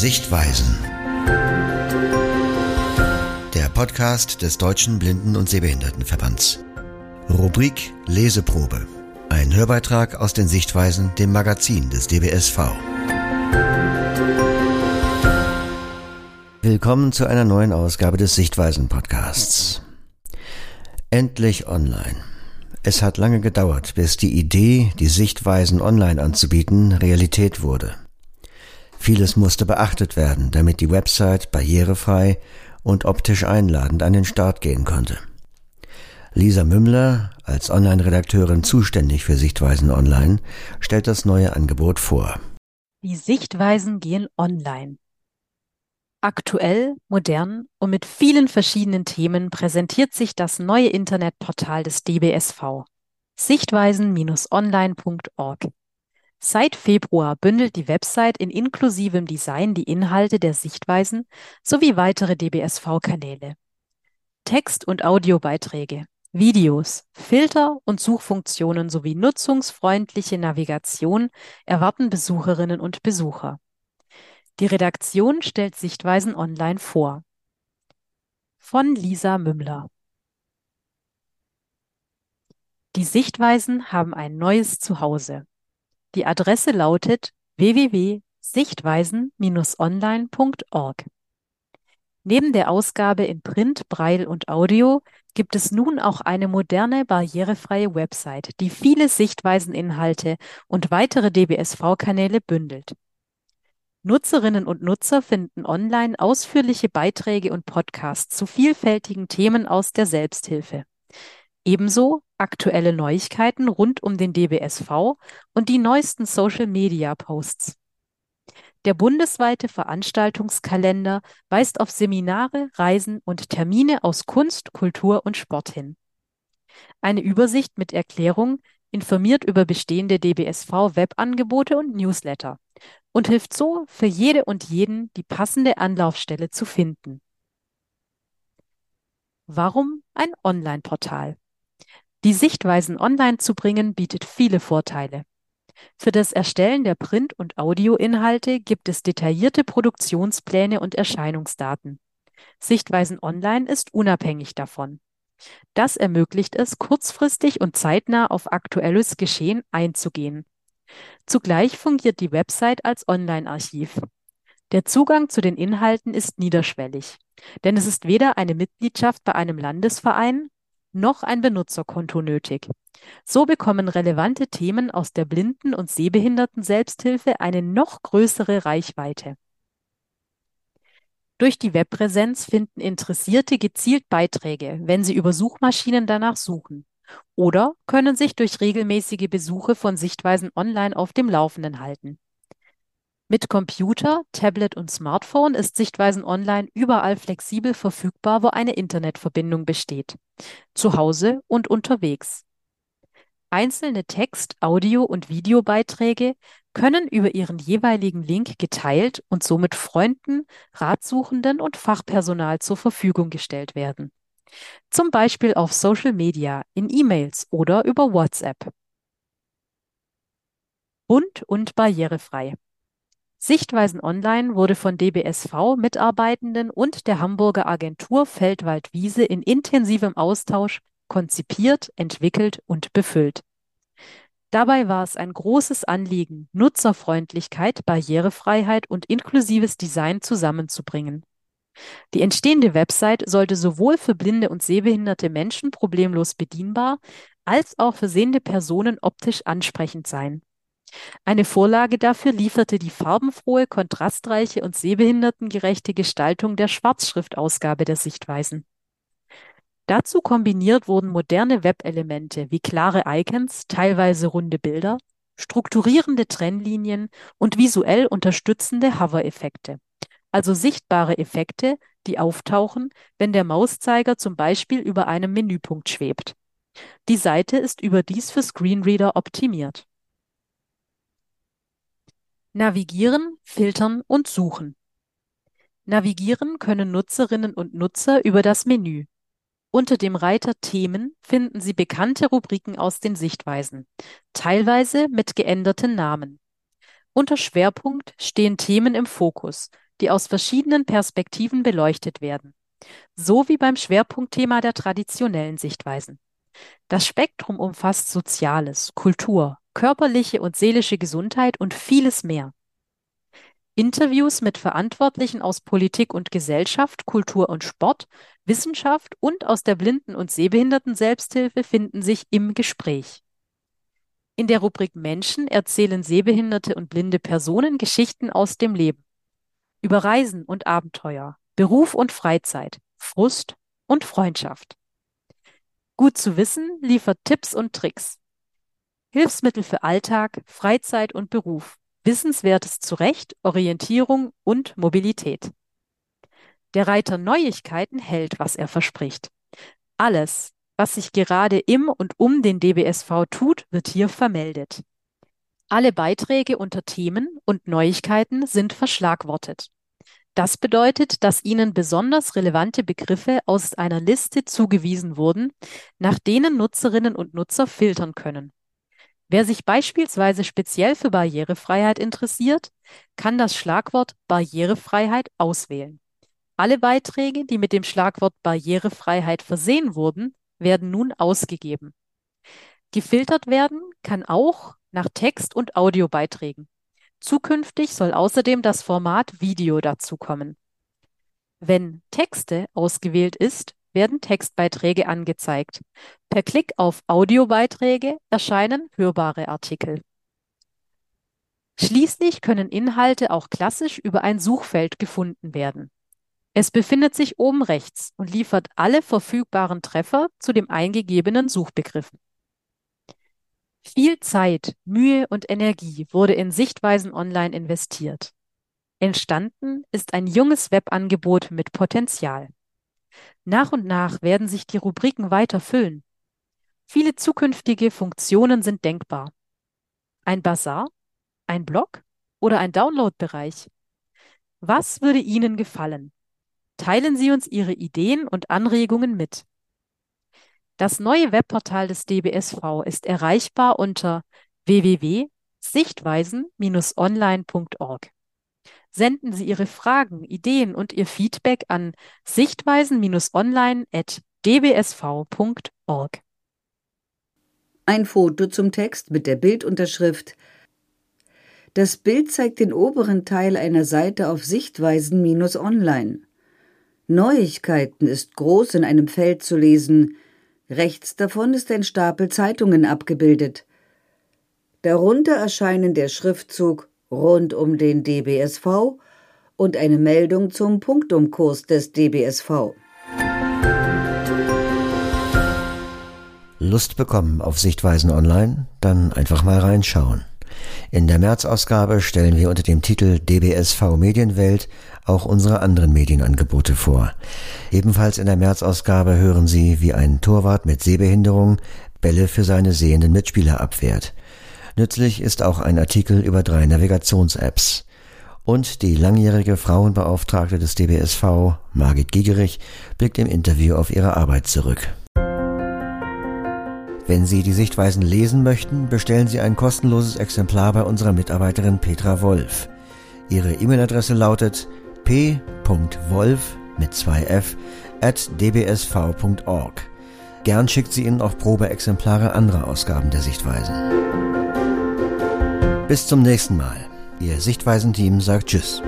Sichtweisen. Der Podcast des Deutschen Blinden- und Sehbehindertenverbands. Rubrik Leseprobe. Ein Hörbeitrag aus den Sichtweisen, dem Magazin des DBSV. Willkommen zu einer neuen Ausgabe des Sichtweisen Podcasts. Endlich online. Es hat lange gedauert, bis die Idee, die Sichtweisen online anzubieten, Realität wurde. Vieles musste beachtet werden, damit die Website barrierefrei und optisch einladend an den Start gehen konnte. Lisa Mümmler, als Online-Redakteurin zuständig für Sichtweisen Online, stellt das neue Angebot vor. Die Sichtweisen gehen online. Aktuell, modern und mit vielen verschiedenen Themen präsentiert sich das neue Internetportal des DBSV sichtweisen-online.org. Seit Februar bündelt die Website in inklusivem Design die Inhalte der Sichtweisen sowie weitere DBSV-Kanäle. Text- und Audiobeiträge, Videos, Filter und Suchfunktionen sowie nutzungsfreundliche Navigation erwarten Besucherinnen und Besucher. Die Redaktion stellt Sichtweisen online vor. Von Lisa Mümmler. Die Sichtweisen haben ein neues Zuhause. Die Adresse lautet www.sichtweisen-online.org. Neben der Ausgabe in Print, Braille und Audio gibt es nun auch eine moderne, barrierefreie Website, die viele Sichtweiseninhalte und weitere DBSV-Kanäle bündelt. Nutzerinnen und Nutzer finden online ausführliche Beiträge und Podcasts zu vielfältigen Themen aus der Selbsthilfe. Ebenso aktuelle Neuigkeiten rund um den DBSV und die neuesten Social-Media-Posts. Der bundesweite Veranstaltungskalender weist auf Seminare, Reisen und Termine aus Kunst, Kultur und Sport hin. Eine Übersicht mit Erklärung informiert über bestehende DBSV-Webangebote und Newsletter und hilft so für jede und jeden, die passende Anlaufstelle zu finden. Warum ein Online-Portal? Die Sichtweisen online zu bringen bietet viele Vorteile. Für das Erstellen der Print- und Audioinhalte gibt es detaillierte Produktionspläne und Erscheinungsdaten. Sichtweisen online ist unabhängig davon. Das ermöglicht es, kurzfristig und zeitnah auf aktuelles Geschehen einzugehen. Zugleich fungiert die Website als Online-Archiv. Der Zugang zu den Inhalten ist niederschwellig, denn es ist weder eine Mitgliedschaft bei einem Landesverein noch ein Benutzerkonto nötig. So bekommen relevante Themen aus der Blinden- und Sehbehinderten-Selbsthilfe eine noch größere Reichweite. Durch die Webpräsenz finden Interessierte gezielt Beiträge, wenn sie über Suchmaschinen danach suchen oder können sich durch regelmäßige Besuche von Sichtweisen online auf dem Laufenden halten. Mit Computer, Tablet und Smartphone ist Sichtweisen online überall flexibel verfügbar, wo eine Internetverbindung besteht, zu Hause und unterwegs. Einzelne Text-, Audio- und Videobeiträge können über ihren jeweiligen Link geteilt und somit Freunden, Ratsuchenden und Fachpersonal zur Verfügung gestellt werden zum Beispiel auf Social Media, in E-Mails oder über WhatsApp. Bunt und barrierefrei. Sichtweisen Online wurde von DBSV-Mitarbeitenden und der Hamburger Agentur Feldwald-Wiese in intensivem Austausch konzipiert, entwickelt und befüllt. Dabei war es ein großes Anliegen, Nutzerfreundlichkeit, Barrierefreiheit und inklusives Design zusammenzubringen. Die entstehende Website sollte sowohl für blinde und sehbehinderte Menschen problemlos bedienbar als auch für sehende Personen optisch ansprechend sein. Eine Vorlage dafür lieferte die farbenfrohe, kontrastreiche und sehbehindertengerechte Gestaltung der Schwarzschriftausgabe der Sichtweisen. Dazu kombiniert wurden moderne Webelemente wie klare Icons, teilweise runde Bilder, strukturierende Trennlinien und visuell unterstützende Hover-Effekte also sichtbare Effekte, die auftauchen, wenn der Mauszeiger zum Beispiel über einem Menüpunkt schwebt. Die Seite ist überdies für Screenreader optimiert. Navigieren, filtern und suchen. Navigieren können Nutzerinnen und Nutzer über das Menü. Unter dem Reiter Themen finden Sie bekannte Rubriken aus den Sichtweisen, teilweise mit geänderten Namen. Unter Schwerpunkt stehen Themen im Fokus, die aus verschiedenen Perspektiven beleuchtet werden, so wie beim Schwerpunktthema der traditionellen Sichtweisen. Das Spektrum umfasst Soziales, Kultur, körperliche und seelische Gesundheit und vieles mehr. Interviews mit Verantwortlichen aus Politik und Gesellschaft, Kultur und Sport, Wissenschaft und aus der Blinden- und Sehbehinderten-Selbsthilfe finden sich im Gespräch. In der Rubrik Menschen erzählen sehbehinderte und blinde Personen Geschichten aus dem Leben. Über Reisen und Abenteuer, Beruf und Freizeit, Frust und Freundschaft. Gut zu wissen liefert Tipps und Tricks. Hilfsmittel für Alltag, Freizeit und Beruf, Wissenswertes zurecht, Orientierung und Mobilität. Der Reiter Neuigkeiten hält, was er verspricht. Alles, was sich gerade im und um den DBSV tut, wird hier vermeldet. Alle Beiträge unter Themen und Neuigkeiten sind verschlagwortet. Das bedeutet, dass Ihnen besonders relevante Begriffe aus einer Liste zugewiesen wurden, nach denen Nutzerinnen und Nutzer filtern können. Wer sich beispielsweise speziell für Barrierefreiheit interessiert, kann das Schlagwort Barrierefreiheit auswählen. Alle Beiträge, die mit dem Schlagwort Barrierefreiheit versehen wurden, werden nun ausgegeben. Gefiltert werden kann auch nach Text- und Audiobeiträgen. Zukünftig soll außerdem das Format Video dazukommen. Wenn Texte ausgewählt ist, werden Textbeiträge angezeigt. Per Klick auf Audiobeiträge erscheinen hörbare Artikel. Schließlich können Inhalte auch klassisch über ein Suchfeld gefunden werden. Es befindet sich oben rechts und liefert alle verfügbaren Treffer zu dem eingegebenen Suchbegriffen. Viel Zeit, Mühe und Energie wurde in Sichtweisen Online investiert. Entstanden ist ein junges Webangebot mit Potenzial. Nach und nach werden sich die Rubriken weiter füllen. Viele zukünftige Funktionen sind denkbar. Ein Bazar, ein Blog oder ein Downloadbereich. Was würde Ihnen gefallen? Teilen Sie uns Ihre Ideen und Anregungen mit. Das neue Webportal des DBSV ist erreichbar unter www.sichtweisen-online.org. Senden Sie Ihre Fragen, Ideen und Ihr Feedback an sichtweisen-online@dbsv.org. Ein Foto zum Text mit der Bildunterschrift Das Bild zeigt den oberen Teil einer Seite auf Sichtweisen-online. Neuigkeiten ist groß in einem Feld zu lesen. Rechts davon ist ein Stapel Zeitungen abgebildet. Darunter erscheinen der Schriftzug rund um den DBSV und eine Meldung zum Punktumkurs des DBSV. Lust bekommen auf Sichtweisen online? Dann einfach mal reinschauen. In der März-Ausgabe stellen wir unter dem Titel DBSV Medienwelt auch unsere anderen Medienangebote vor. Ebenfalls in der März-Ausgabe hören Sie, wie ein Torwart mit Sehbehinderung Bälle für seine sehenden Mitspieler abwehrt. Nützlich ist auch ein Artikel über drei Navigations-Apps. Und die langjährige Frauenbeauftragte des DBSV, Margit Gigerich, blickt im Interview auf ihre Arbeit zurück. Wenn Sie die Sichtweisen lesen möchten, bestellen Sie ein kostenloses Exemplar bei unserer Mitarbeiterin Petra Wolf. Ihre E-Mail-Adresse lautet p.wolf mit 2f at dbsv.org. Gern schickt sie Ihnen auch Probeexemplare anderer Ausgaben der Sichtweisen. Bis zum nächsten Mal. Ihr Sichtweisenteam sagt Tschüss.